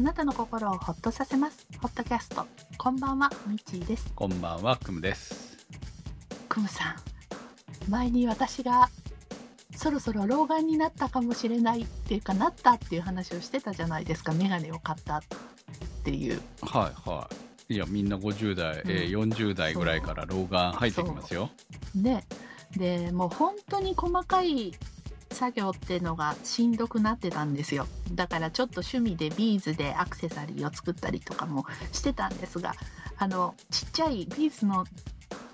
あなたの心をほっとさせます。ホットキャスト。こんばんはみちーです。こんばんは、くむです。くむさん前に私がそろそろ老眼になったかもしれないっていうかなったっていう話をしてたじゃないですか。メガネを買ったっていう。はいはい。いや、みんな50代、えーうん40代ぐらいから老眼入ってきますよ。ね。でもう本当に細かい作業っていうのがしんどくなってたんですよ。だからちょっと趣味でビーズでアクセサリーを作ったりとかもしてたんですがあのちっちゃいビーズの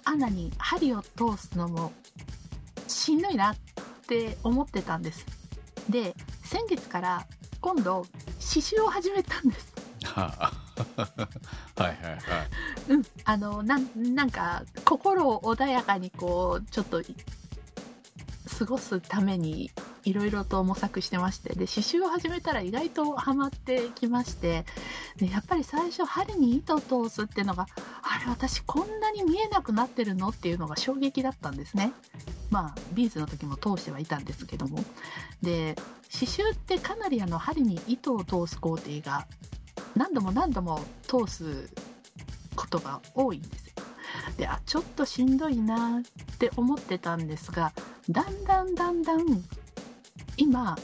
穴に針を通すのもしんどいなって思ってたんです。で先月から今度刺繍を始めたんです。はいはいはい。うん、あのなんなんか心を穏やかにこうちょっとい過ごすためにいろいろと模索してましてで刺繍を始めたら意外とハマってきましてでやっぱり最初針に糸を通すっていうのがあれ私こんなに見えなくなってるのっていうのが衝撃だったんですね。まあビーズの時も通してはいたんですけどもで刺繍ってかなりあの針に糸を通す工程が何度も何度も通すことが多いんですよ。であちょっとしんどいなって思ってたんですがだんだんだんだん今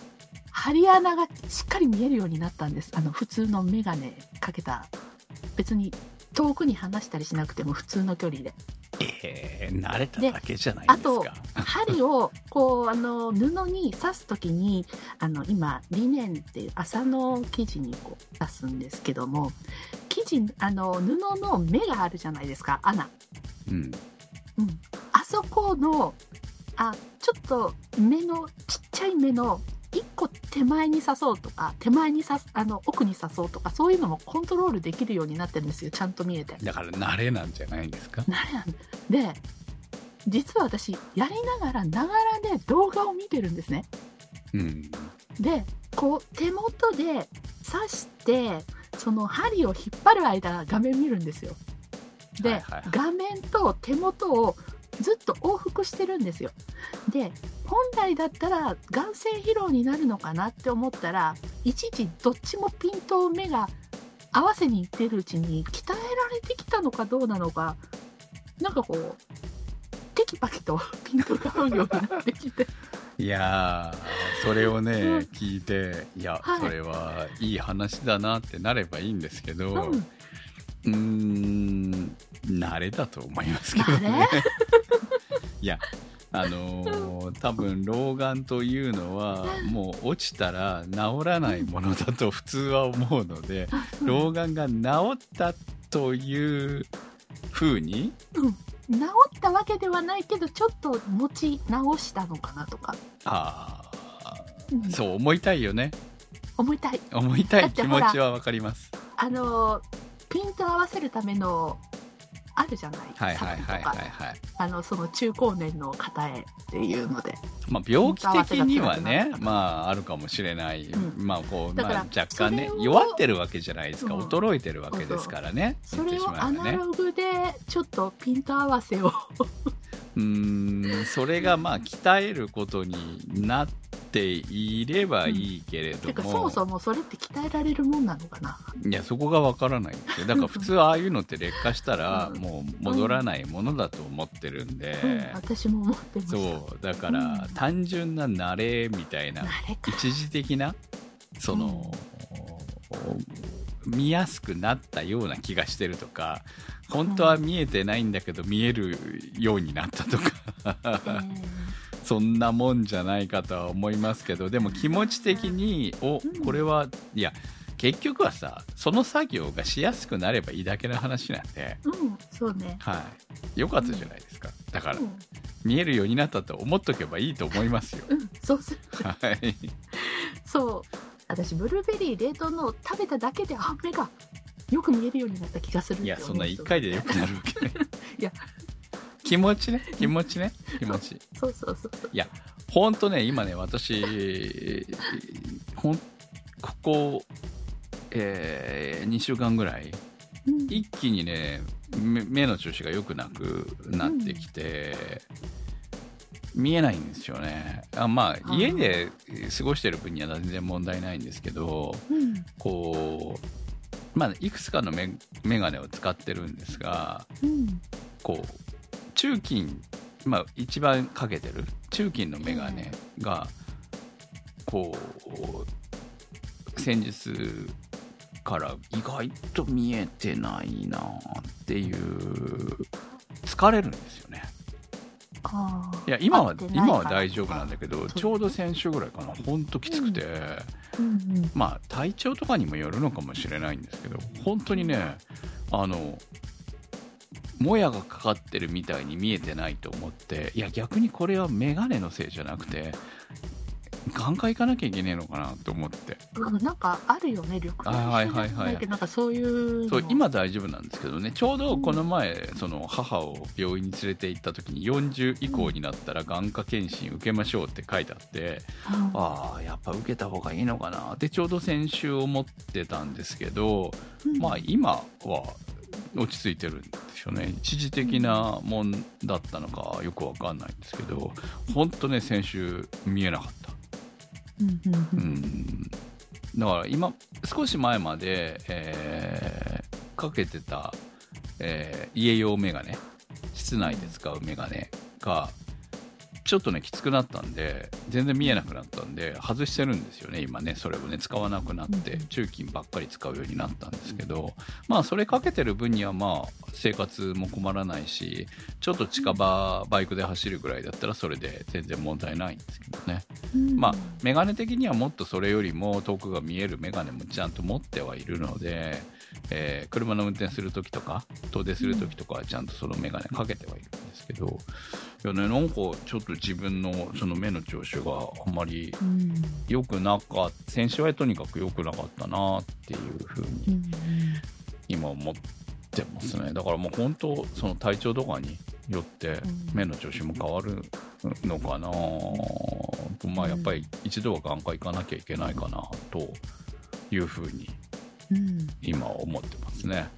針穴がしっかり見えるようになったんです。あの普通の眼鏡かけた。別に遠くに離したりしなくても普通の距離で。えー、慣れただけじゃないあとですか。針をこうあの布に刺す時にあの今リネンっていう麻の生地にこう刺すんですけども生地あの布の目があるじゃないですか穴。うん。うん、あそこのあちょっと目のちっちゃい目の一個手前に刺そうとか手前に刺すあの奥に刺そうとかそういうのもコントロールできるようになってるんですよちゃんと見えて。だから慣れなんじゃないんですか？なれなんで実は私やりながらながらで動画を見てるんですね。うん。でこう手元で刺してその針を引っ張る間画面見るんですよ。で、はいはい画面と手元をずっと往復してるんですよ。で本来だったら眼性疲労になるのかなって思ったらいちいちどっちもピントを目が合わせにいってるうちに鍛えられてきたのかどうなのかなんかこうテキパキと ピントが合うようになってきて。いやー、それをね、うん。聞いて、いや、はい。それはいい話だなってなればいいんですけど、ううんーん、慣れだと思いますけど慣ね。いや、あのー多分老眼というのは、もう落ちたら治らないものだと普通は思うので、老眼が治ったという風に、治ったわけではないけどちょっと持ち直したのかなとか、あうん。ーそう思いたいよね。思いたい。思いたい気持ちはわかります。あのピント合わせるためのあるじゃないはいはいはいはいサプリとかはい。あのその中高年の方へっていうのでまあ、病気的にはねまあ、あるかもしれない。うんまあ、こう、まあ、若干ね弱ってるわけじゃないですか。うん衰えてるわけですからね。それをアナ。ログでちょっとピント合わせをうーん、それがまあ、鍛えることになっていればいいけれどてかも、そもそもそれって鍛えられるもんなのかな？いや、そこがわからない。んですよ。だから普通ああいうのって劣化したら、うん。もう戻らないものだと思ってるんで、うん、私も思ってました。そう、だから、うん。単純な慣れみたいな一時的なその、見やすくなったような気がしてるとか本当は見えてないんだけど見えるようになったとか。えー そんなもんじゃないかとは思いますけどでも気持ち的におうん。これはいや結局はさその作業がしやすくなればいいだけの話なんで、うんそうね。はい、よかったじゃないですか。だからうん、見えるようになったと思っとけばいいと思いますよ。うん、そうするはい。そう私ブルーベリー冷凍の食べただけであ目がよく見えるようになった気がするいや、そんな思う人1回でよくなるわけない。いや、気持ちね、気持ちね、気持ち。そうそうそうそう。いや、ほんとね、今ね、私、ほん、ここ、えー、2週間ぐらい、うん。一気にね、目目の調子が良くなくなってきて、見えないんですよね。あまあ、ー家で過ごしてる分には全然問題ないんですけど、うん。こう、まあ、いくつかのメメガネを使ってるんですが、うん。こう、中金、まあ、一番かけてる中金のメガネが、こう、先日から意外と見えてないなっていう、疲れるんですよね。いや、今は今は大丈夫なんだけど、ちょうど先週ぐらいかな、ほんときつくて、うんうん。まあ、体調とかにもよるのかもしれないんですけど、本当にね、あの、もやがかかってるみたいに見えてないと思って、いや、逆にこれはメガネのせいじゃなくて、眼科行かなきゃいけねえのかなと思って。うんなんかあるよね、緑あはいはいはいなんかそういうの。そう、今大丈夫なんですけどね、ちょうどこの前、その母を病院に連れて行った時に、40以降になったら眼科検診受けましょうって書いてあって、うん、ああ、やっぱ受けた方がいいのかなってちょうど先週思ってたんですけど、うんまあ今は落ち着いてるんですよね。一時的なもんだったのかよくわかんないんですけど、本当ね、先週見えなかった。うん。だから今、少し前まで、えーかけてた、えー家用メガネ、室内で使うメガネが、ちょっとね、きつくなったんで、全然見えなくなったんで、外してるんですよね、今ね、それをね、使わなくなってうん、中金ばっかり使うようになったんですけど、まあ、それかけてる分には、まあ、生活も困らないし、ちょっと近場、バイクで走るぐらいだったら、それで全然問題ないんですけどね。うん。まあ、メガネ的にはもっとそれよりも遠くが見えるメガネもちゃんと持ってはいるので、えー車の運転するときとか、遠出するときとかはちゃんとそのメガネかけてはいるけど、いやね、なんかちょっと自分のその目の調子があんまりうん。良くなかった、先週はとにかく良くなかったなっていうふうにうん今思ってますね。だからもう本当、その体調とかによってうん。目の調子も変わるのかな、まあやっぱり一度は眼科行かなきゃいけないかなというふうにうん。今思ってますね。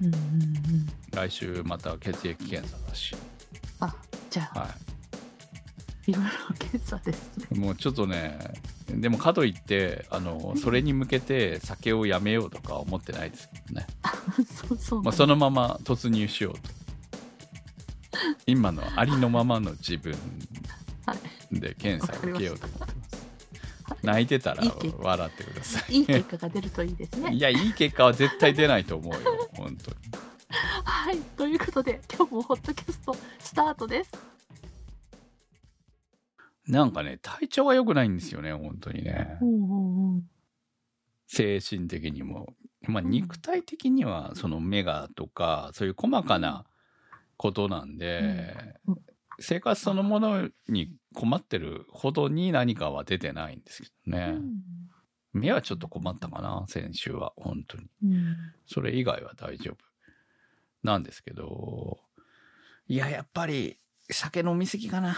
うんうんうん。来週また血液検査だし、あじゃあ、はいろいろ検査ですねい。もうちょっとね、でもかといって、あの、それに向けて酒をやめようとか思ってないですけどね。そうそう、まあ、そのまま突入しようと。今のありのままの自分はいで検査を受けようと思ってます。泣いてたら笑ってください。いい結果が出るといいですねいや、いい結果は絶対出ないと思うよ、本当に。はいということで今日もホットキャストスタートですなんかね、体調が良くないんですよね、本当にね。うんうんうん精神的にも。まあ、うん肉体的には、その目がとか、そういう細かなことなんで、うんうん生活そのものに困ってるほどに何かは出てないんですけどね。目はちょっと困ったかな、先週は、本当に。うんそれ以外は大丈夫なんですけど、いや、やっぱり酒飲みすぎかな。っ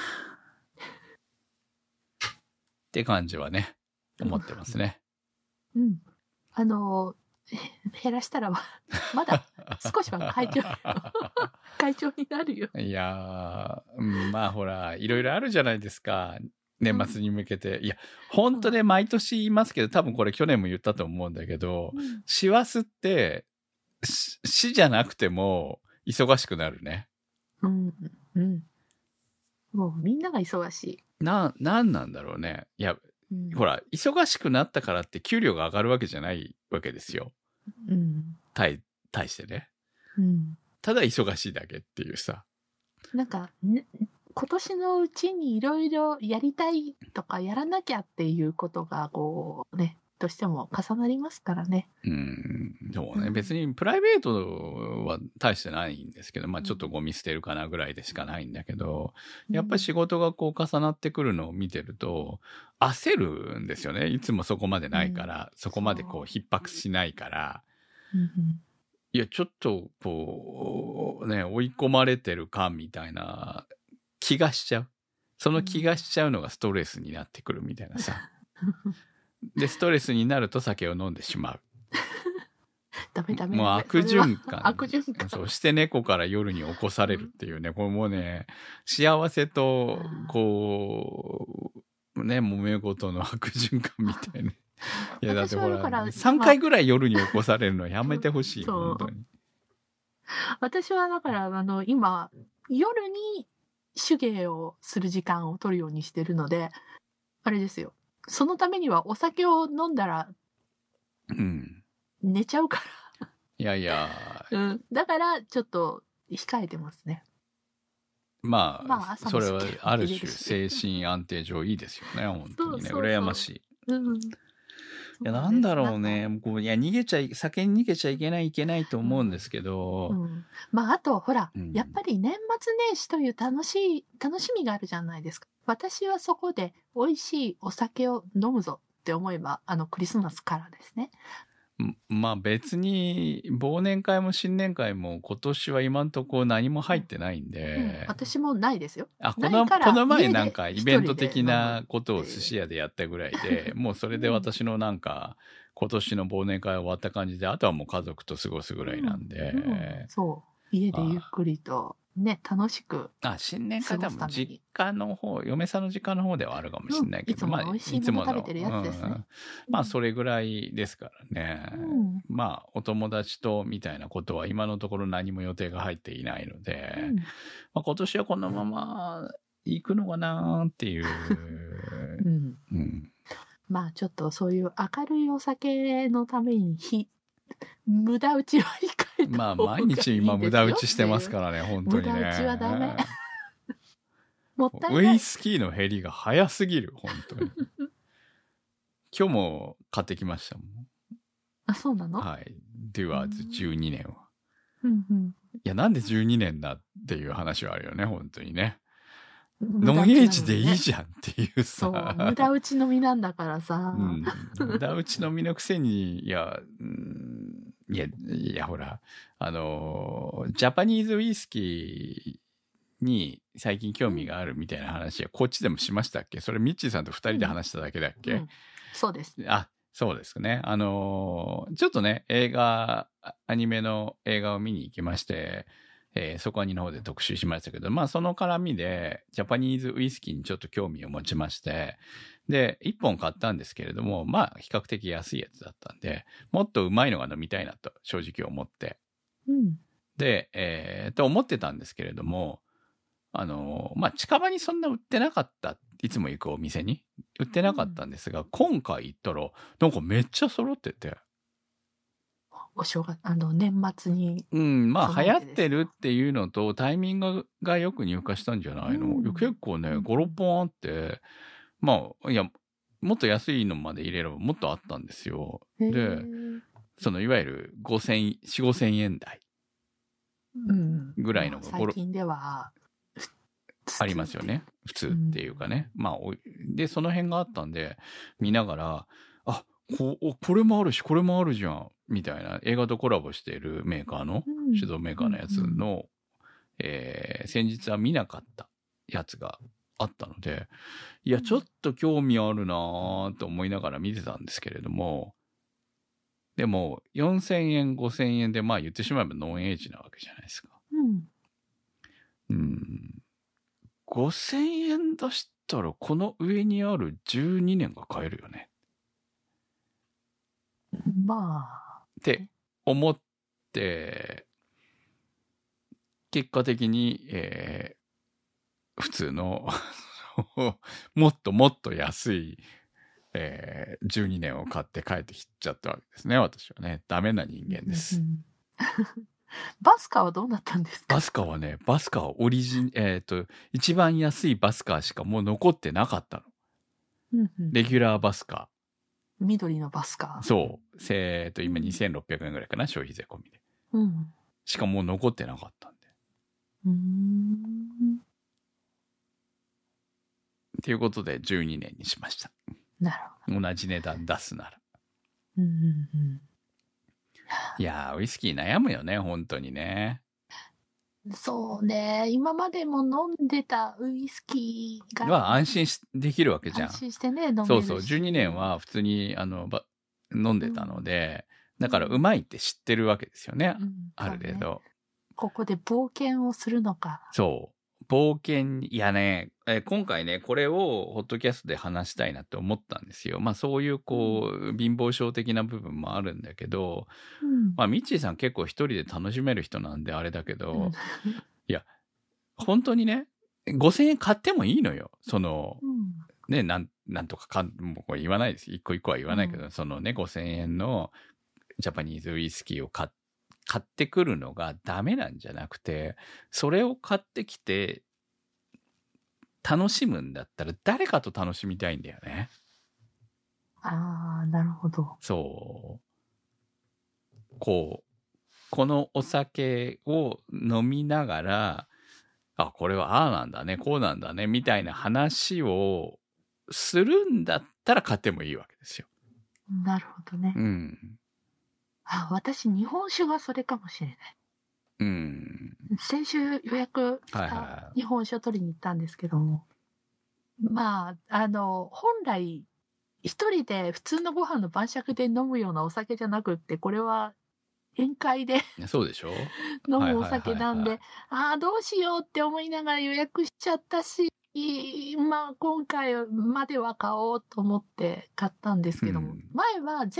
て感じはね、思ってますね。うんあのへ減らしたらま まだ少しは会長 会長になるよいやー、うんまあほら、いろいろあるじゃないですか。年末に向けて。いや、本当ね、毎年言いますけど、多分これ去年も言ったと思うんだけど、師走って、し死じゃなくても忙しくなるね。うんうんもうみんなが忙しい、な、なんなんだろうね。いや、うん、ほら、忙しくなったからって給料が上がるわけじゃないわけですよ。うん対、対してね。うんただ忙しいだけっていうさ。なんか、ね、今年のうちにいろいろやりたいとかやらなきゃっていうことがこうねどうしても重なりますからね。うん、そうね。うん別にプライベートは大してないんですけど、まあちょっとゴミ捨てるかなぐらいでしかないんだけど、やっぱり仕事がこう重なってくるのを見てると、焦るんですよね。いつもそこまでないから、そこまでこう逼迫しないから。うんいや、ちょっと、こう、ね、追い込まれてる感みたいな気がしちゃう。その気がしちゃうのがストレスになってくるみたいなさ。で、ストレスになると酒を飲んでしまう。ダメダメ。もう悪循環。悪循環。そして猫から夜に起こされるっていうね、これもうね、幸せと、こう、ね、揉め事の悪循環みたいな。いや、だってほら、3回ぐらい夜に起こされるのやめてほしい、本当に。私はだから、あの、今、夜に手芸をする時間を取るようにしてるので、あれですよ。そのためにはお酒を飲んだら、うん。寝ちゃうから。いやいや。うん。だから、ちょっと、控えてますね。まあ、まあ、それはある種精神安定上いいですよね、本当にね。そうそうそう羨ましい。うん。いや、なんだろうね。こういや、逃げちゃい、酒に逃げちゃいけない、いけないと思うんですけど。うん、まあ、あと、ほら、うん、やっぱり年末年始という楽しい、楽しみがあるじゃないですか。私はそこで美味しいお酒を飲むぞって思えば、あの、クリスマスからですね。まあ別に忘年会も新年会も今年は今んとこ何も入ってないんで、うん、私もないですよ。あこのこの前なんかイベント的なことを寿司屋でやったぐらいで もうそれで私のなんか今年の忘年会終わった感じであとはもう家族と過ごすぐらいなんで、うんうん、そう。家でゆっくりとね、楽しく。あ、新年会多分実家の方、嫁さんの実家の方ではあるかもしれないけど、うん、いつも美味しいもの食べてるやつですね。まあ、うん、まあ、それぐらいですからね。うん、まあ、お友達とみたいなことは今のところ何も予定が入っていないので、まあ、今年はこのまま行くのかなっていう。うん。まあ、ちょっとそういう明るいお酒のために日、無駄打ちは控えたまあ、毎日今無駄打ちしてますからね、本当にね。無駄打ちはダメ。もったいない。ウイスキーの減りが早すぎる、本当に。今日も買ってきましたもん。あ、そうなの？はい。デュアーズ12年は。うんうん。いや、なんで12年だっていう話はあるよね、本当にね。ノンエイジでいいじゃんっていうさ。そう、無駄打ちのみなんだからさ。うん、無駄打ちのみのくせに、いや、うん、いや、いや、ほら、あの、ジャパニーズウイスキーに最近興味があるみたいな話は、こっちでもしましたっけ？それミッチーさんと二人で話しただけだっけ、うんうん、そうです。あ、そうですね。あのちょっとね、映画、アニメの映画を見に行きまして、えー、そこはにの方で特集しましたけど、まあその絡みで、ジャパニーズウイスキーにちょっと興味を持ちまして、で、一本買ったんですけれども、まあ比較的安いやつだったんで、もっとうまいのが飲みたいなと正直思って。うん、で、えー、と思ってたんですけれども、あの、まあ近場にそんな売ってなかった。いつも行くお店に売ってなかったんですが、うん、今回行ったら、なんかめっちゃ揃ってて。お正月、あの、年末に。うん、まあ、流行ってるっていうのと、タイミングがよく入荷したんじゃないの、うん、結構ね、5、6本あって、まあ、いや、もっと安いのまで入れればもっとあったんですよ。で、その、いわゆる5000、4、5000円台。ぐらいの、うん、最近では、ありますよね。普通っていうかね。うん、まあ、で、その辺があったんで、見ながら、あ、こ、これもあるし、これもあるじゃん。みたいな映画とコラボしているメーカーの、手動メーカーのやつの、えー、先日は見なかったやつがあったので、いや、ちょっと興味あるなぁと思いながら見てたんですけれども、でも、4000円、5000円で、まあ言ってしまえばノンエイジなわけじゃないですか。うん。うん。5000円出したら、この上にある12年が買えるよね。まあ。って思って、結果的に、えー、普通の もっともっと安い、えー、12年を買って帰ってきちゃったわけですね、私はね。ダメな人間です。バスカーはどうなったんですか？バスカーはね、バスカーオリジン、えっ、ー、と、一番安いバスカーしかもう残ってなかったの。レギュラーバスカー。緑のバスか。そう。えっと、今2600円ぐらいかな、消費税込みで。うん。しかもう残ってなかったんで。うん。っていうことで12年にしました。なるほど。同じ値段出すなら。うんうんうん。いやー、ウイスキー悩むよね、本当にね。そうね。今までも飲んでたウイスキーが。は安心しできるわけじゃん。安心してね、飲めるそうそう。12年は普通に、あの、ば飲んでたので、うん、だからうまいって知ってるわけですよね。うんある程そうね度。ここで冒険をするのか。そう。冒険に、いやね、え今回ね、これをホットキャストで話したいなって思ったんですよ。まあそういうこう、貧乏症的な部分もあるんだけど、うんまあミッチーさん結構一人で楽しめる人なんであれだけど、うん本当にね、5000円買ってもいいのよ。その、うんね、なん、なんとかかん、もう言わないです。一個一個は言わないけど、うそのね、5000円のジャパニーズウイスキーを買っ買ってくるのがダメなんじゃなくて、それを買ってきて、楽しむんだったら誰かと楽しみたいんだよね。ああ、なるほど。そう。こう、このお酒を飲みながら、あ、これはああなんだね、こうなんだね、みたいな話をするんだったら買ってもいいわけですよ。なるほどね。うん。あ、私、日本酒がそれかもしれない。うん。先週予約しはいたは日本酒を取りに行ったんですけども、まあ、あの、本来、一人で普通のご飯の晩酌で飲むようなお酒じゃなくって、これは宴会でい。そうでしょ？飲むお酒なんはいで、ああ、どうしようって思いながら予約しちゃったし、まあ、今回までは買おうと思って買ったんですけども、うん前は前か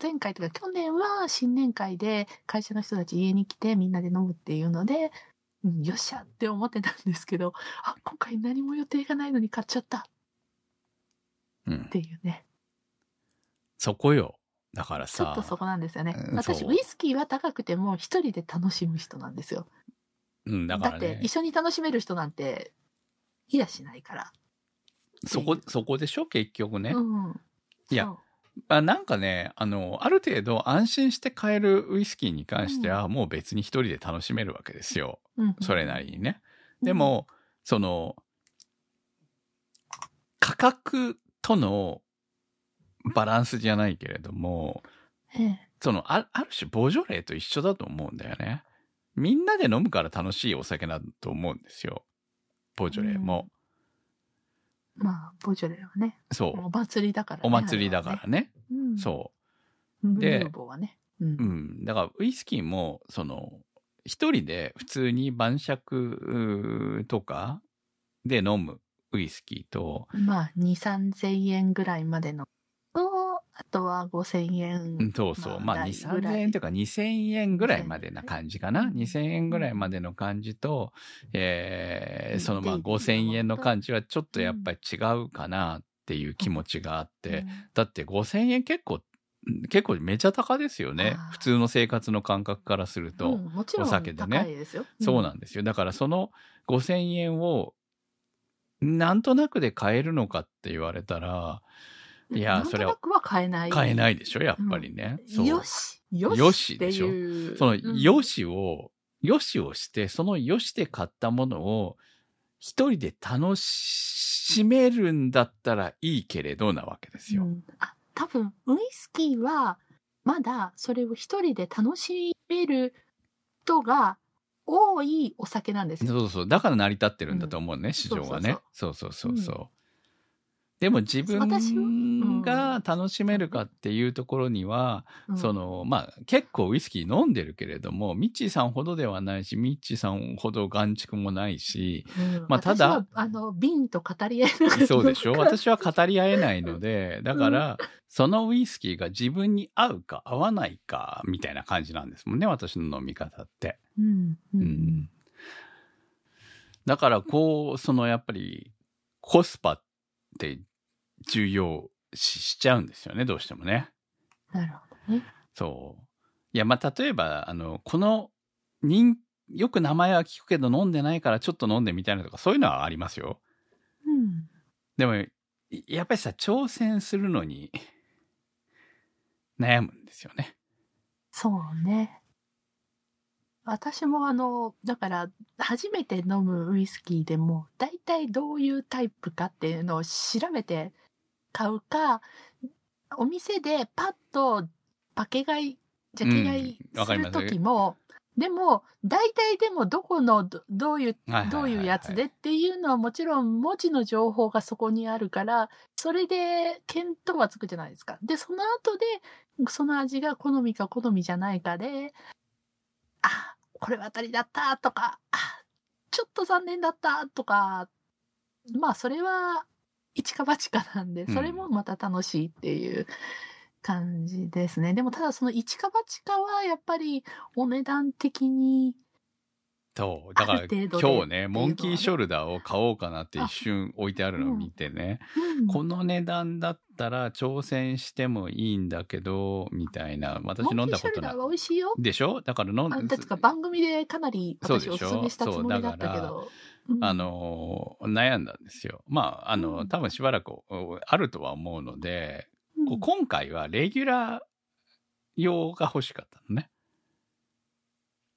前回というか去年は新年会で会社の人たち家に来てみんなで飲むっていうので、うんよっしゃって思ってたんですけど、あ、今回何も予定がないのに買っちゃったっうんて。いうね。そこよ。だからちょっさ。とそこなんですよねう。ん私、ウイスキーは高くても一人で楽しむ人なんですよ。うん、だかだってらね一。緒に楽しめる人なんていやしないから。そこ、そこでしょ？結局ね。うん。いやそうあなんかね、あの、ある程度安心して買えるウイスキーに関しては、もう別に一人で楽しめるわけですよ。うんそれなりにね。うんでも、その、価格とのバランスじゃないけれども、ええその、あある種、ボジョレーと一緒だと思うんだよね。みんなで飲むから楽しいお酒だと思うんですよ。ボジョレーも。まあ、ボジョレーはね、そう。お祭りだからね。お祭りだからね。ね。うん。そう。ブでボーはね。うんう。ん。だから、ウイスキーも、その、一人で普通に晩酌とかで飲むウイスキーと、まあ、2、3000円ぐらいまでのと、あとは5000円。うんそうそう。まあ、台2、ぐらい3000円というか2000円ぐらいまでな感じかな。うん2000円ぐらいまでの感じと、えーうんそのまあで5000円の感じはちょっとやっぱり違うかなっていう気持ちがあって、だって5000円結構、結構めちゃ高ですよね普通の生活の感覚からするうんと。うんもちろんお酒でね高いですよ。そうなんですよ。だからその5000円をなんとなくで買えるのかって言われたら、いや、それはは買えない。買えないでしょ、やっぱりね。そうよしよしよしでしょ。その、うんよしを、よしをして、そのよしで買ったものを、一人で楽しめるんだったらいいけれどなわけですよ。うんあ、多分、ウイスキーは、まだそれを一人で楽しめる人が多いお酒なんですよ。そうそう。だから成り立ってるんだと思うね、市場がね。そうそうそうそう。でも自分が楽しめるかっていうところには、うんその、まあ、結構ウイスキー飲んでるけれども、ミッチーさんほどではないし、ミッチーさんほど眼蓄もないし、うんまあただ私はあの、瓶と語り合いながらそうでしょ？私は語り合えないので、だから、そのウイスキーが自分に合うか合わないか、みたいな感じなんですもんね、私の飲み方って。うん。う。うんん。だから、こう、そのやっぱり、コスパって重要視しちゃうんですよね、どうしてもね。なるほどね。そう。いや、まあ、例えば、あの、この、人、よく名前は聞くけど飲んでないからちょっと飲んでみたいなとか、そういうのはありますよ。うん。でも、いやっぱりさ、挑戦するのに、悩むんですよね。そうね。私もあの、だから、初めて飲むウイスキーでも、大体どういうタイプかっていうのを調べて買うか、お店でパッとパケ買い、ジャケ買いする時も、でも、大体でもどこのどどういう、どういうやつでっていうのはもちろん文字の情報がそこにあるから、それで見当はつくじゃないですか。で、その後で、その味が好みか好みじゃないかで、あ、これは当たりだったとか、あ、ちょっと残念だったとか、まあそれは一か八かなんで、うんそれもまた楽しいっていう感じですね。でもただその一か八かはやっぱりお値段的に、そう。だから今日ね、モンキーショルダーを買おうかなって一瞬置いてあるのを見てね、うんこの値段だったら挑戦してもいいんだけど、みたいな。私飲んだことないモンキーショルダー。は美味しいよ。でしょ？だから飲んあだってか番組でかなり私おすすめしたつもりだったけそうだど。うんあの、悩んだんですよ。まあ、あの、うん多分しばらくあるとは思うので、こううん今回はレギュラー用が欲しかったのね。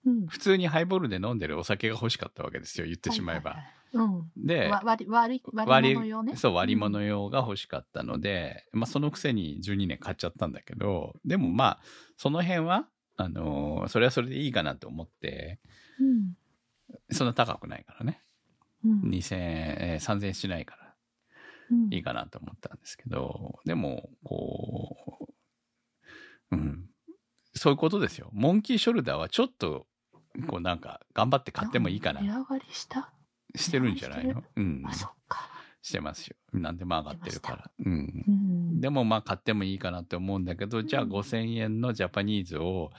うん普通にハイボールで飲んでるお酒が欲しかったわけですよ、言ってしまえば。はいはいはいうん。で、わ割り、割り、割り物用ね。そう、割り物用が欲しかったので、まあ、そのくせに12年買っちゃったんだけど、でもまあ、その辺は、あのーそれはそれでいいかなと思って、うん。そんな高くないからね。うん。2000円、えー3000円しないからうんいいかなと思ったんですけど、でも、こう、うん。そういうことですよ。モンキーショルダーはちょっと、こうなんか、頑張って買ってもいいかな値。上がりした？してるんじゃないの？うん。あ、そっか。してますよ。なんでも上がってるから。うん。うん。でもまあ買ってもいいかなって思うんだけど、じゃあうん5000円のジャパニーズを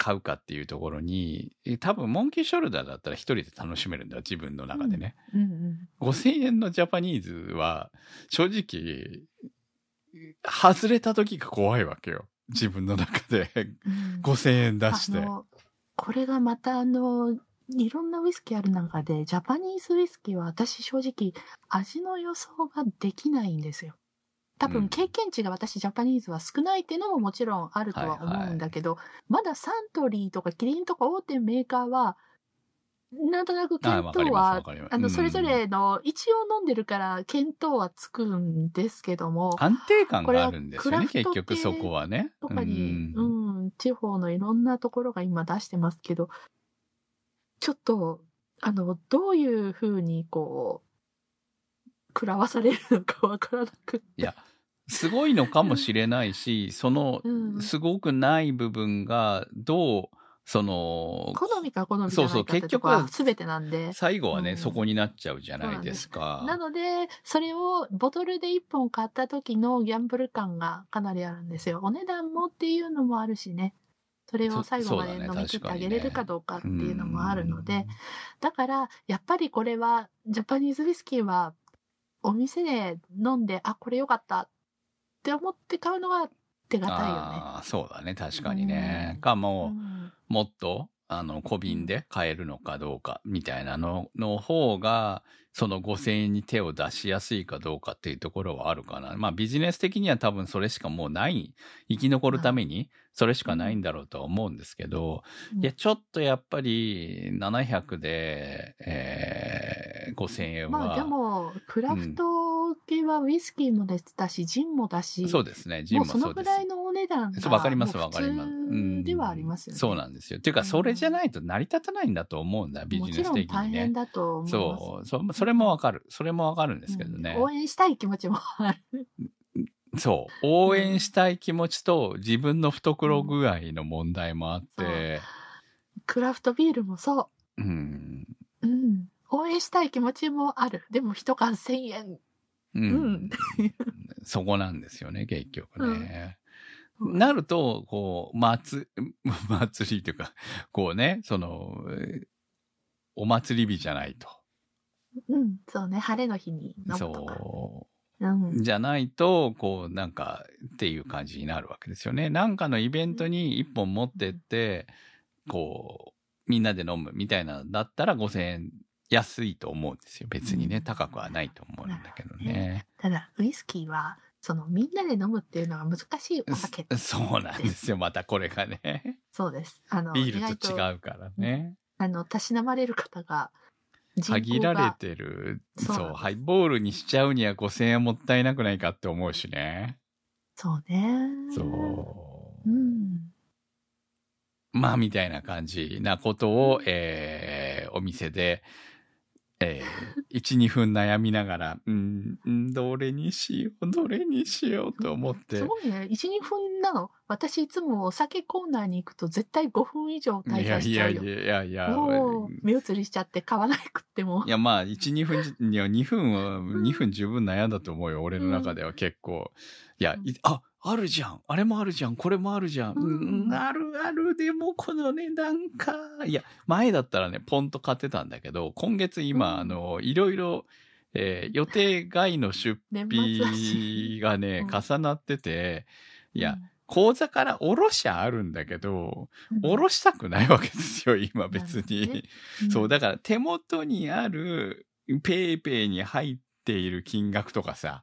買うかっていうところに、え多分モンキーショルダーだったら一人で楽しめるんだよ、自分の中でね。うんうん。5000円のジャパニーズは正直、外れた時が怖いわけよ。自分の中でうん5000円出してあ。のこれがまたあの、いろんなウイスキーある中で、ジャパニーズウイスキーは私正直味の予想ができないんですよ。多うん。分経験値が私ジャパニーズは少ないっていうのももちろんあるとは思うんだけど、まだサントリーとかキリンとか大手メーカーは、なんとなく見あわかり当はあの、うん。それぞれの、一応飲んでるから見当はつくんですけども、安定感があるんですよね、結局そこはね。とかに、ううんん、地方のいろんなところが今出してますけど、ちょっと、あの、どういうふうに、こう、食らわされるのかわからなく。いや、すごいのかもしれないし、そのう、んすごくない部分が、どう、その、好みか好みじゃないかってとこは全てなんで。最後はね、うんそこになっちゃうじゃないですか。なので、それをボトルで1本買った時のギャンブル感がかなりあるんですよ。お値段もっていうのもあるしね。それを最後まで飲み切ってあげれるかどうかっていうのもあるので、うんだから、やっぱりこれは、ジャパニーズウイスキーは、お店で飲んで、あ、これよかったって思って買うのが手堅いよね。ああ、そうだね、確かにね。うんか、もう、うんもっと、あの、小瓶で買えるのかどうか、みたいなのの方が、その5000円に手を出しやすいかどうかっていうところはあるかな。まあビジネス的には多分それしかもうない、生き残るためにそれしかないんだろうとは思うんですけど、いや、ちょっとやっぱり700で、えー、5000円は。まあでも、クラフト系はウイスキーもですだし、ジンもだし、そうですね、ジンもそのぐらいのお値段がわかります、わかります。ではありますよね。そうなんですよ。っていうか、それじゃないと成り立たないんだと思うんだ、ビジネス的にもちろん大変ね。だと思います。そう、そそれもわかる。それもわかるんですけどね。うん応援したい気持ちもある。そう。応援したい気持ちと自分の懐具合の問題もあって、クラフトビールもそうん。う。うん。応援したい気持ちもある。でも一缶1000円。うん。うん そこなんですよね、結局ね。うんなると、こう、祭、祭りというか、こうね、その、えーお祭り日じゃないと。うん。そうね。晴れの日に飲むとか。そう。うん。じゃないと、こう、なんか、っていう感じになるわけですよね。なんかのイベントに一本持ってって、こう、みんなで飲むみたいなのだったら5000円安いと思うんですよ。別にね、うん高くはないと思うんだけどね。ただ、ウイスキーは、その、みんなで飲むっていうのが難しいお酒。そそうなんですよ。またこれがね。そうです。あの、ビールと違うからね。あの、たしなまれる方が、限がられてる。そうハイボールにしちゃうには5000円もったいなくないかって思うしね。そうね。そう。うん。まあ、みたいな感じなことを、えー、お店で、えー、1、2分悩みながら、うん、んどれにしよう、どれにしようと思ってす。ごいね。1、2分なの。私いつもお酒コーナーに行くと絶対5分以上い滞やいやい在しちゃうよ。やいやいや、もう目移りしちゃって買わなくってもい。や、まあ、1、2分じ、いや、2分は、2分十分悩んだと思うよ。俺の中では結構。いや、いあ、あるじゃん。あれもあるじゃん。これもあるじゃん。ううんん、あるある。でも、この値段か。いや、前だったらね、ポンと買ってたんだけど、今月今、うんあの、いろいろ、えー予定外の出費し。がね、うん重なってて、いや、口座から下ろしゃあるんだけど、うん、下ろしたくないわけですよ、今別に。そう、だから手元にあるペイペイに入っている金額とかさ、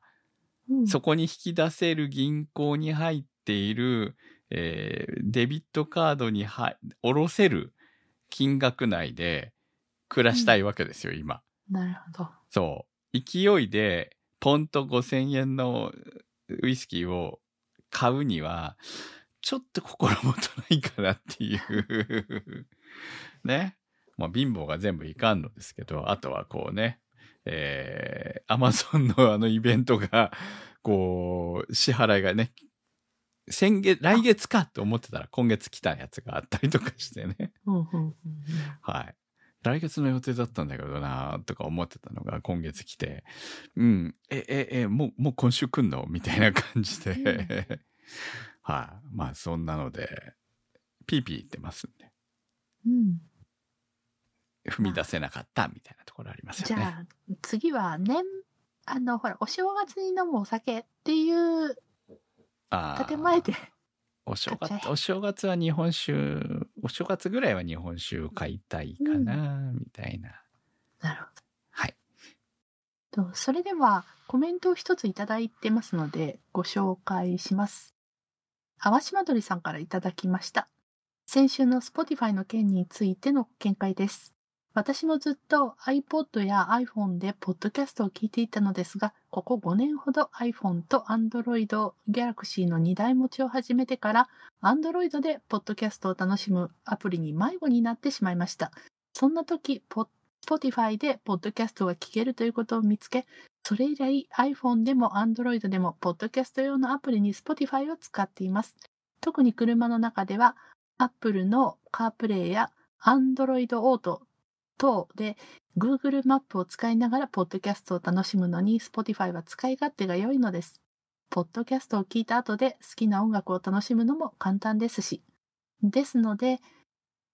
うんそこに引き出せる銀行に入っている、えーデビットカードには下ろせる金額内で暮らしたいわけですよ、今。なるほど。そう。勢いで、ポンと5000円のウイスキーを買うには、ちょっと心もとないかなっていう。ね。まあ、貧乏が全部いかんのですけど、あとはこうね、えー、アマゾンのあのイベントが、こう、支払いがね、先月、来月かと思ってたら今月来たやつがあったりとかしてね。はい。来月の予定だったんだけどなとか思ってたのが今月来て、うん、え、え、え、もう、もう今週来んのみたいな感じで、はい。まあそんなので、ピーピー言ってますんで、うん踏み出せなかったみたいなところありますよね。じゃあ、次は年、あの、ほら、お正月に飲むお酒っていうあ建前で、お正月、お正月は日本酒、お正月ぐらいは日本酒買いたいかな、みたいな。なるほはい。ど。とそれでは、コメントを一ついただいてますので、ご紹介します。淡島鳥さんからいただきました。先週の Spotify の件についての見解です。私もずっと iPod や iPhone でポッドキャストを聞いていたのですが、ここ5年ほど iPhone と Android Galaxy の2台持ちを始めてから、Android でポッドキャストを楽しむアプリに迷子になってしまいました。そんな時、ポッ Spotify でポッドキャストが聞けるということを見つけ、それ以来 iPhone でも Android でもポッドキャスト用のアプリに Spotify を使っています。特に車の中では Apple の CarPlay や Android Auto 等で Google マップを使いながらポッドキャストを楽しむのに Spotify は使い勝手が良いのです。ポッドキャストを聞いた後で好きな音楽を楽しむのも簡単ですし。ですので、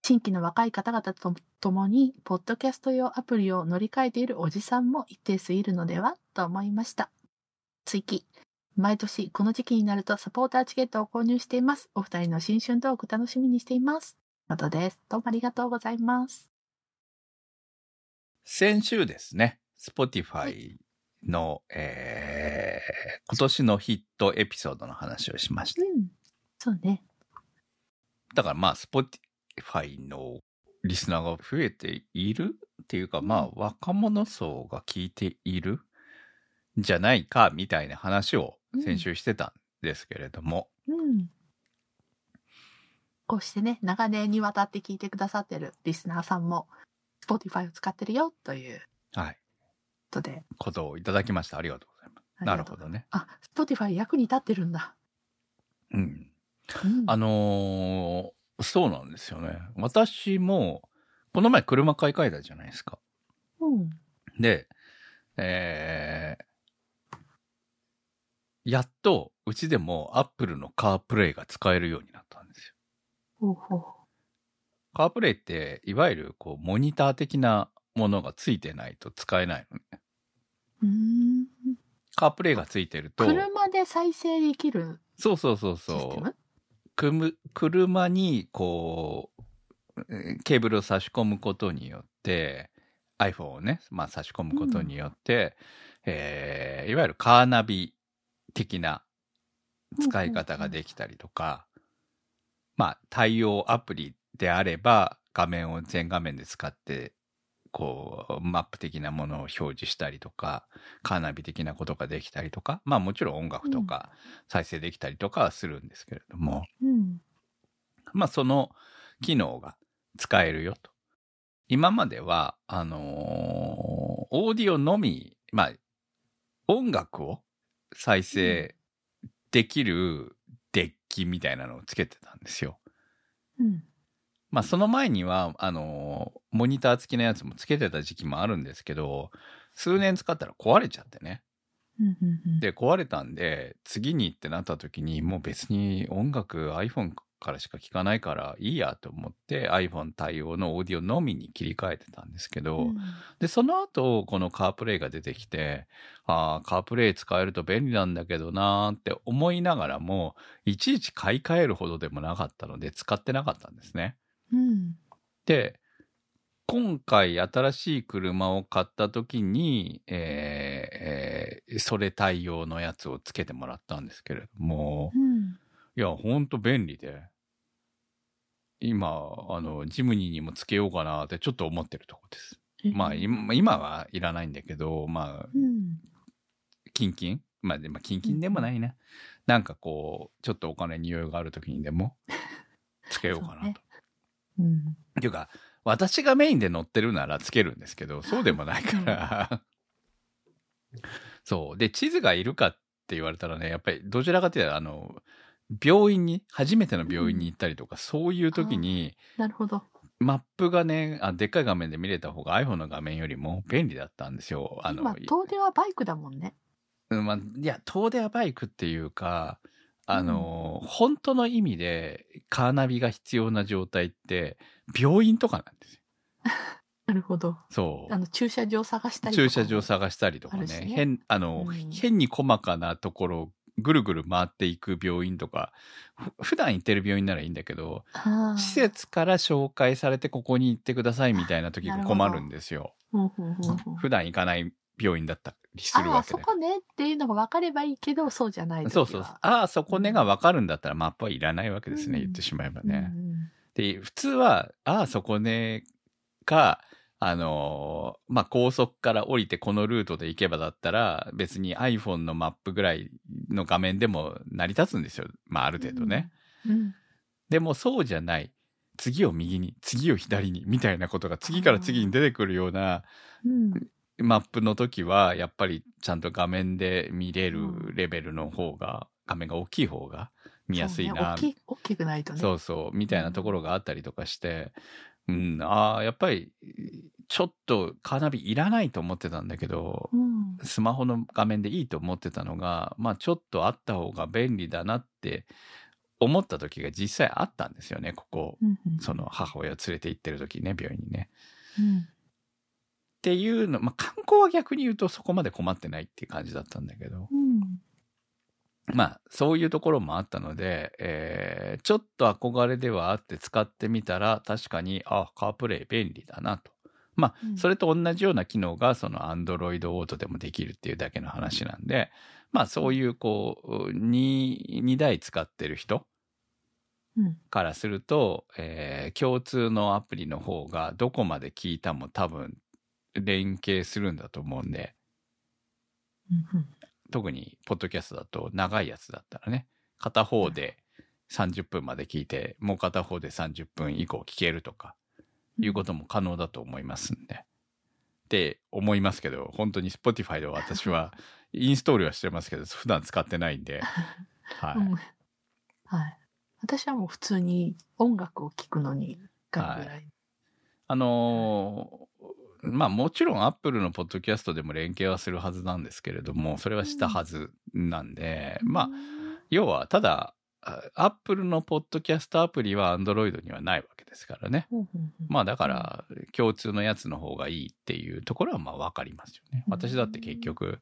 新規の若い方々と共に、ポッドキャスト用アプリを乗り換えているおじさんも一定数いるのではと思いました。追記。毎年この時期になるとサポーターチケットを購入しています。お二人の新春トーク楽しみにしています。ことです。どうもありがとうございます。先週ですね、Spotify の、えー今年のヒットエピソードの話をしました。うん。そうね。だからまあ、Spotify のリスナーが増えているっていうか、うんまあ、若者層が聞いているんじゃないか、みたいな話を先週してたんですけれども、うん。こうしてね、長年にわたって聞いてくださってるリスナーさんも、Spotify を使ってるよというはい。ことで。ことをいただきました。ありがとうございます。なるほどね。あ、Spotify 役に立ってるんだ。うん。うん。あのーそうなんですよね。私も、この前車買い替えたじゃないですか。うん。で、えー、やっと、うちでも Apple の CarPlay が使えるようになったんですよ。ほうほう。CarPlay って、いわゆる、こう、モニター的なものがついてないと使えないのね。うーん。CarPlay がついてると、車で再生できるそうそうそうそう。ム？くむ車に、こう、えーケーブルを差し込むことによって、iPhone をね、まあ差し込むことによって、えーいわゆるカーナビ的な使い方ができたりとか、まあ対応アプリであれば画面を全画面で使って、こう、マップ的なものを表示したりとか、カーナビ的なことができたりとか、まあもちろん音楽とか再生できたりとかはするんですけれども、うん。まあその機能が使えるよと。今までは、あのーオーディオのみ、まあ、音楽を再生できるデッキみたいなのをつけてたんですよ。うん。まあ、その前には、あのーモニター付きのやつもつけてた時期もあるんですけど、数年使ったら壊れちゃってね。で、壊れたんで、次にってなった時に、もう別に音楽 iPhone からしか聞かないからいいやと思って iPhone 対応のオーディオのみに切り替えてたんですけど、うんで、その後、このカープレイが出てきて、ああ、カープレイ使えると便利なんだけどなーって思いながらも、いちいち買い替えるほどでもなかったので、使ってなかったんですね。うん。で、今回新しい車を買った時に、えーえーそれ対応のやつをつけてもらったんですけれども、うん。いや、ほんと便利で、今、あの、ジムニーにもつけようかなってちょっと思ってるとこです。まあ、今今はいらないんだけど、まあ、うん。キンキン？まあ、でまあ、キンキンでもないな。なんかこう、ちょっとお金に余裕がある時にでも、つけようかなと。そうん。っていうか、私がメインで乗ってるならつけるんですけど、そうでもないから。そう。で、地図がいるかって言われたらね、やっぱりどちらかというと、あの、病院に、初めての病院に行ったりとか、そういう時に、なるほど。マップがねあ、でっかい画面で見れた方が iPhone の画面よりも便利だったんですよ。あの今、遠出はバイクだもんね。うんまあ、いや、遠出はバイクっていうか、あの、本当の意味でカーナビが必要な状態って、病院とかなんですよ。なるほど。そう。あ。の、駐車場探したりとか駐車場探したりとかね。ね。変あの、うん。変に細かなところをぐるぐる回っていく病院とかふ普段行ってる病院ならいいんだけど施設から紹介されてここに行ってくださいみたいな時が困るんですよ。ほうほうほうほう。普段行かない病院だったりするああ、わけでそこねっていうのが分かればいいけど、そうじゃない。そうそうそうああそこねが分かるんだったらマップはいらないわけですね、うん言ってしまえばうんうね、んで普通はああそこねかあのーまあ、高速から降りてこのルートで行けばだったら、別に iPhone のマップぐらいの画面でも成り立つんですよ。まあ、ある程度ね。うん。でもそうじゃない。次を右に、次を左に、みたいなことが次から次に出てくるようなうん。マップの時は、やっぱりちゃんと画面で見れるレベルの方が、画面が大きい方が見やすいなね大きい大きくないとね。そうそう、みたいなところがあったりとかして、うん、ああ、やっぱり、ちょっとカーナビいらないと思ってたんだけど、うん。スマホの画面でいいと思ってたのが、まあちょっとあった方が便利だなって思った時が実際あったんですよね、ここ。うんうんその母親を連れて行ってる時ね、病院にね。うん。っていうの、まあ観光は逆に言うとそこまで困ってないっていう感じだったんだけど、うん。まあそういうところもあったので、えーちょっと憧れではあって使ってみたら確かに、あ、カープレイ便利だなと。まあうんそれと同じような機能がその Android Auto でもできるっていうだけの話なんで、まあそういうこう、2、2台使ってる人うん。からすると、えー共通のアプリの方がどこまで聞いたも多分連携するんだと思うんで、うん特にポッドキャストだと長いやつだったらね。片方で30分まで聞いてもう片方で30分以降聞けるとかいうことも可能だと思いますんで。って思いますけど本当に Spotify では私は インストールはしてますけど普段使ってないんで、はい。うんはい。私はもう普通に音楽を聴くのにぐらい。あのーまあもちろん Apple のポッドキャストでも連携はするはずなんですけれどもそれはしたはずなんで、まあ要はただあ Apple のポッドキャストアプリは Android にはないわけですからね。まあだから共通のやつの方がいいっていうところはまあわかりますよね。うん。私だって結局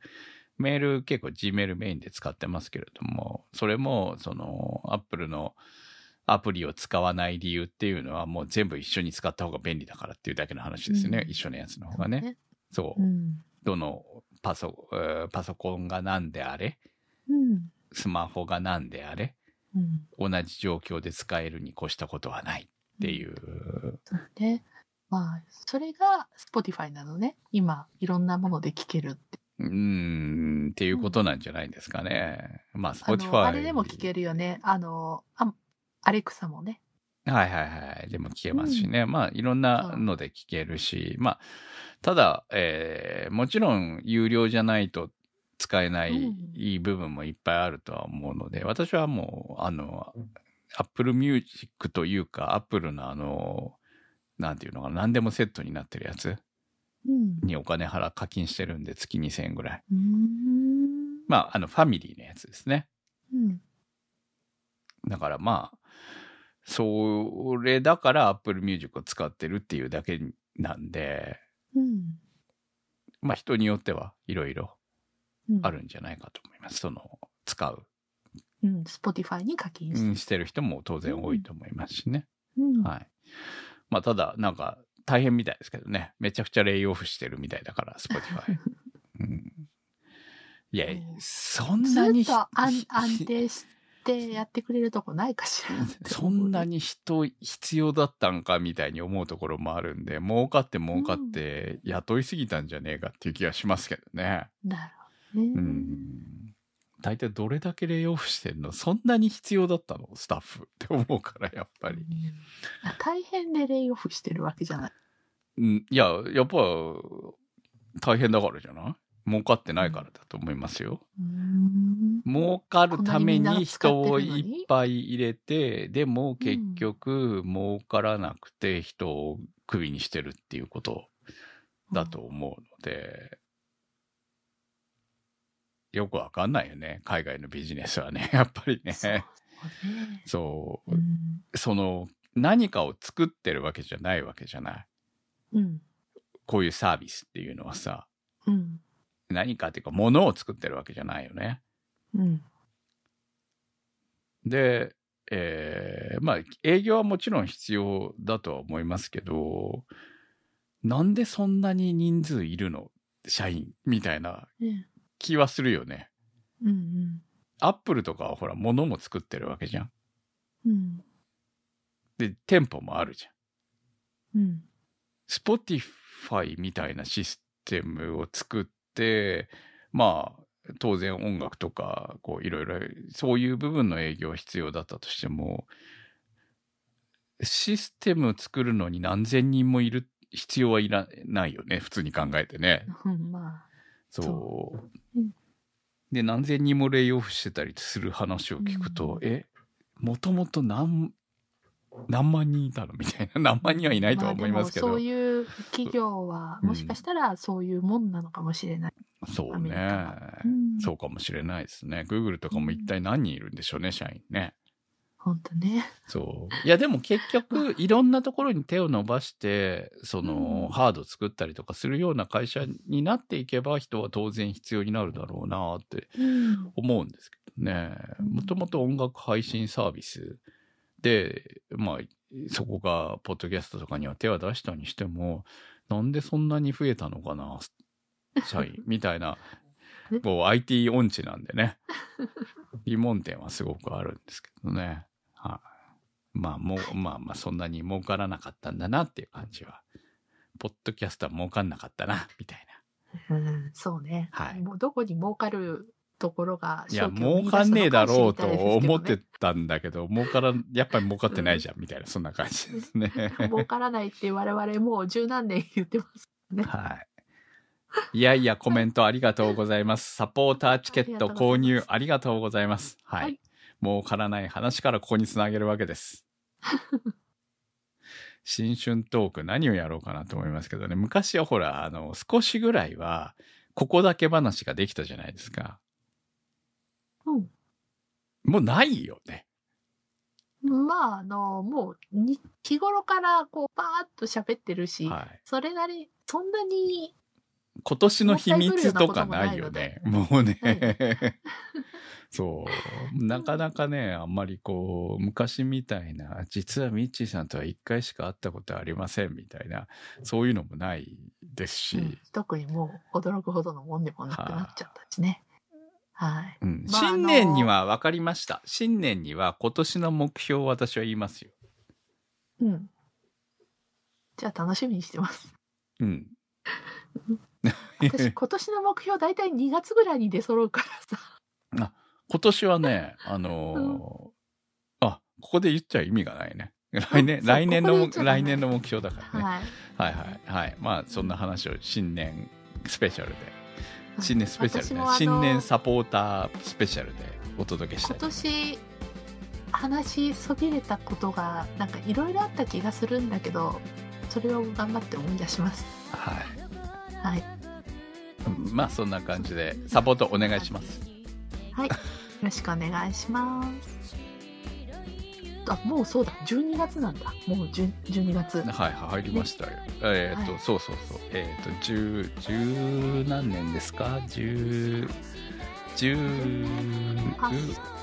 メール結構 Gmail メインで使ってますけれどもそれもその Apple のアプリを使わない理由っていうのはもう全部一緒に使った方が便利だからっていうだけの話ですよね。うん一緒のやつの方がね。。そうう。ん。どのパソえーパソコンが何であれうん。スマホが何であれうん。同じ状況で使えるに越したことはないっていう。そうね。まあ、それが Spotify なのね。今、いろんなもので聴けるって。うーん、っていうことなんじゃないですかね。まあ、あの、Spotify。あれでも聴けるよね。あの、あアレクサもね。はいはいはい。でも聞けますしね。まあ、いろんなので聞けるし、まあ、ただ、えーもちろん有料じゃないと使えない、部分もいっぱいあるとは思うので、私はもう、あの、Apple Music というか、Apple のあの、なんていうのかな、何でもセットになってるやつうん。にお金払、課金してるんで、月2000円ぐらい。うーん。まあ、あの、ファミリーのやつですね。うん。だからまあ、それだから Apple Music を使ってるっていうだけなんで、うん。まあ人によってはいろいろうん。あ。るんじゃないかと思います。その、使う、うん。Spotify に課金して。うん、してる人も当然多いと思いますしね。うん。はい。まあただ、なんか大変みたいですけどね。めちゃくちゃレイオフしてるみたいだから、Spotify。うん、いやうん、そんずなにっと安定してやってくれるとこないかしら。そんなに人必要だったんかみたいに思うところもあるんで、儲かって儲かって雇いすぎたんじゃねえかっていう気がしますけどね。なるほどね。うん。大体どれだけレイオフしてんの？そんなに必要だったの？スタッフって思うから、やっぱり。うんあ大変でレイオフしてるわけじゃない。うん、いや、やっぱ大変だからじゃない？儲かってないからだと思いますよ。儲かるために人をいっぱい入れて、でも結局儲からなくて人をクビにしてるっていうことだと思うので、よくわかんないよね。海外のビジネスはね。やっぱりね。そうね。そうう。ん。その、何かを作ってるわけじゃないわけじゃない。うん。こういうサービスっていうのはさ、うん。何かっていうか、物を作ってるわけじゃないよね。うん。で、えーまあ、営業はもちろん必要だとは思いますけど、なんでそんなに人数いるの？社員みたいなね。気はするよね。うんうん。アップルとかはほら、物も作ってるわけじゃん。うん。で、店舗もあるじゃん。うん。Spotify みたいなシステムを作って、まあ、当然音楽とか、こういろいろ、そういう部分の営業は必要だったとしても、システムを作るのに何千人もいる必要はいらないよね、普通に考えてね。うん。まあ。そう。そううんで、何千人もレイオフしてたりする話を聞くと、うんえ、もともと何、何万人いたの？みたいな。何万人はいないとは思いますけど。そういう企業は、うんもしかしたらそういうもんなのかもしれない。アメそうね。うんそうかもしれないですね。Google とかも一体何人いるんでしょうね、社員ね。ほんとね。そう。いや、でも結局、いろんなところに手を伸ばして、その、うんハード作ったりとかするような会社になっていけば、人は当然必要になるだろうなってうん。思うんですけどね。うんもともと音楽配信サービスで、まあ、そこが、ポッドキャストとかには手を出したにしても、なんでそんなに増えたのかな、社員、みたいな、こう、IT 音痴なんでね。疑問点はすごくあるんですけどね。はい、まあ、もう、まあまあ、そんなに儲からなかったんだなっていう感じは。ポッドキャストは儲かんなかったな、みたいうん、そうね。はいもうどこに儲かるところがな。いや、儲かんねえだろうと思ってたんだけど、儲からん、やっぱり儲かってないじゃん、みたいな、そんな感じですね。儲からないって我々もう十何年言ってますね。はい。いやいや、コメントありがとうございます。サポーターチケット購入ありがとうございます。はい。はい儲からない話からここにつなげるわけです。新春トーク何をやろうかなと思いますけどね。昔はほら、あの、少しぐらいは、ここだけ話ができたじゃないですか。うん。もうないよね。まあ、あの、もうに、日頃からこう、パーッと喋ってるし、はい。それなり、そんなに、今年の秘密とかないよね。もうね。は そう。なかなかね、あんまりこう、昔みたいな、実はミッチーさんとは一回しか会ったことありませんみたいな、そういうのもないですし、うん特にもう驚くほどのもんでもなくなっちゃったしね。はい。うんまあ新年には分かりました。新年には今年の目標を私は言いますよ。うん。じゃあ楽しみにしてます。うん。私、今年の目標大体2月ぐらいに出揃うからさ。今年はね、あのーあ、ここで言っちゃ意味がないね。来年、来年の目、ここ来年の目標だからね。はい。はいはいはい。まあ、そんな話を新年スペシャルで、新年スペシャルで、私もあの新年サポータースペシャルでお届けした今い。年話しそびれたことがなんかいろいろあった気がするんだけどそれを頑張って思い出しますはい。はいまあ、そんな感じで、サポートお願いします。はいよろしくお願いしますあもうそうだ。12月なんだ。もう10 12月。はい、はい入りましたよ。えっ、と、はい。そうそうそう。えっ、と、十、十何年ですか？十、十、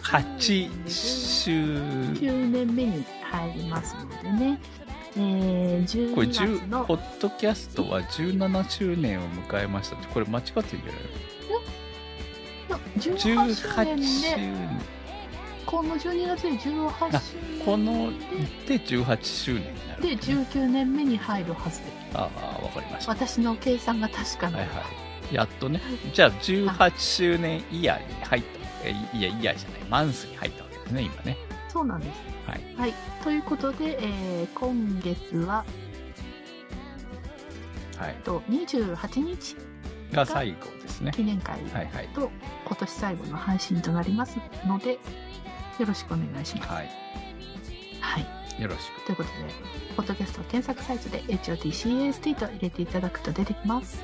八週、9年目に入りますのでね。えー、これ12月10、のポッドキャストは17周年を迎えましたって、これ間違ってるんじゃない18周18年周で年。この12月で18周この、で18周年になる。で19年目に入るはずでああ、わかりました。私の計算が確かなはいはい。やっとね。じゃあ、18周年イヤーに入った。えいや、イヤーじゃない。マンスに入ったわけですね、今ね。そうなんです。はい。はい。ということで、えー今月は、はい。と28日が最後ですね。記念会はいはい。と今年最後の配信となりますので、よろしくお願いします。はい。はい。よろしく。ということで、ポッドキャスト検索サイトで HOTCAST と入れていただくと出てきます。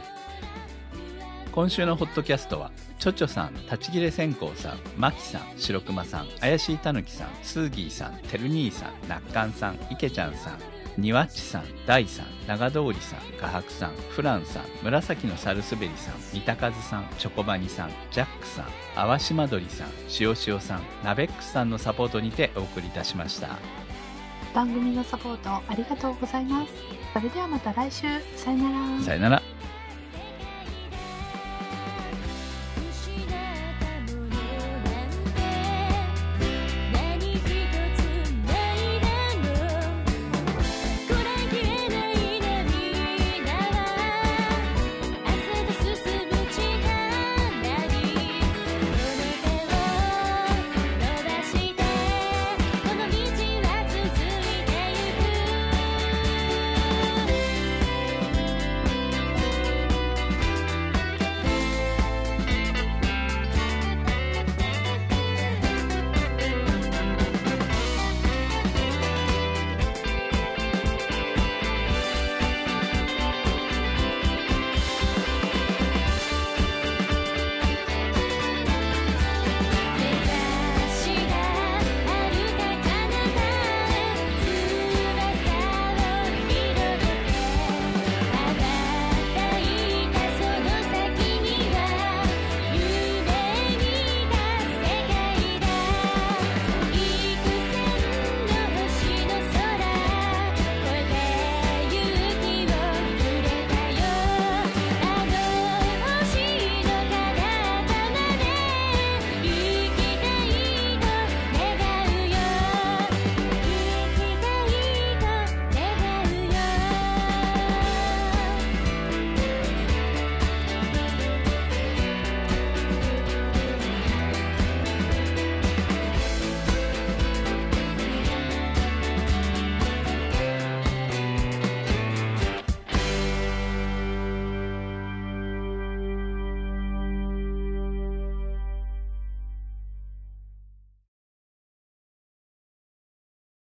今週のホットキャストは、ちょちょさん、立ち切れ線香さん、まきさん、白熊さん、怪しいたぬきさん、スーギーさん、てる兄さん、なっかんさん、いけちゃんさん、にわっちさん、大さん、長通りさん、画伯さん、フランさん、紫のサルスベリさん、三田和さん、チョコバニさん、ジャックさん、淡島鳥さん、塩塩さん、ナベックスさんのサポートにてお送りいたしました。番組のサポートありがとうございます。それではまた来週。さよなら。さよなら。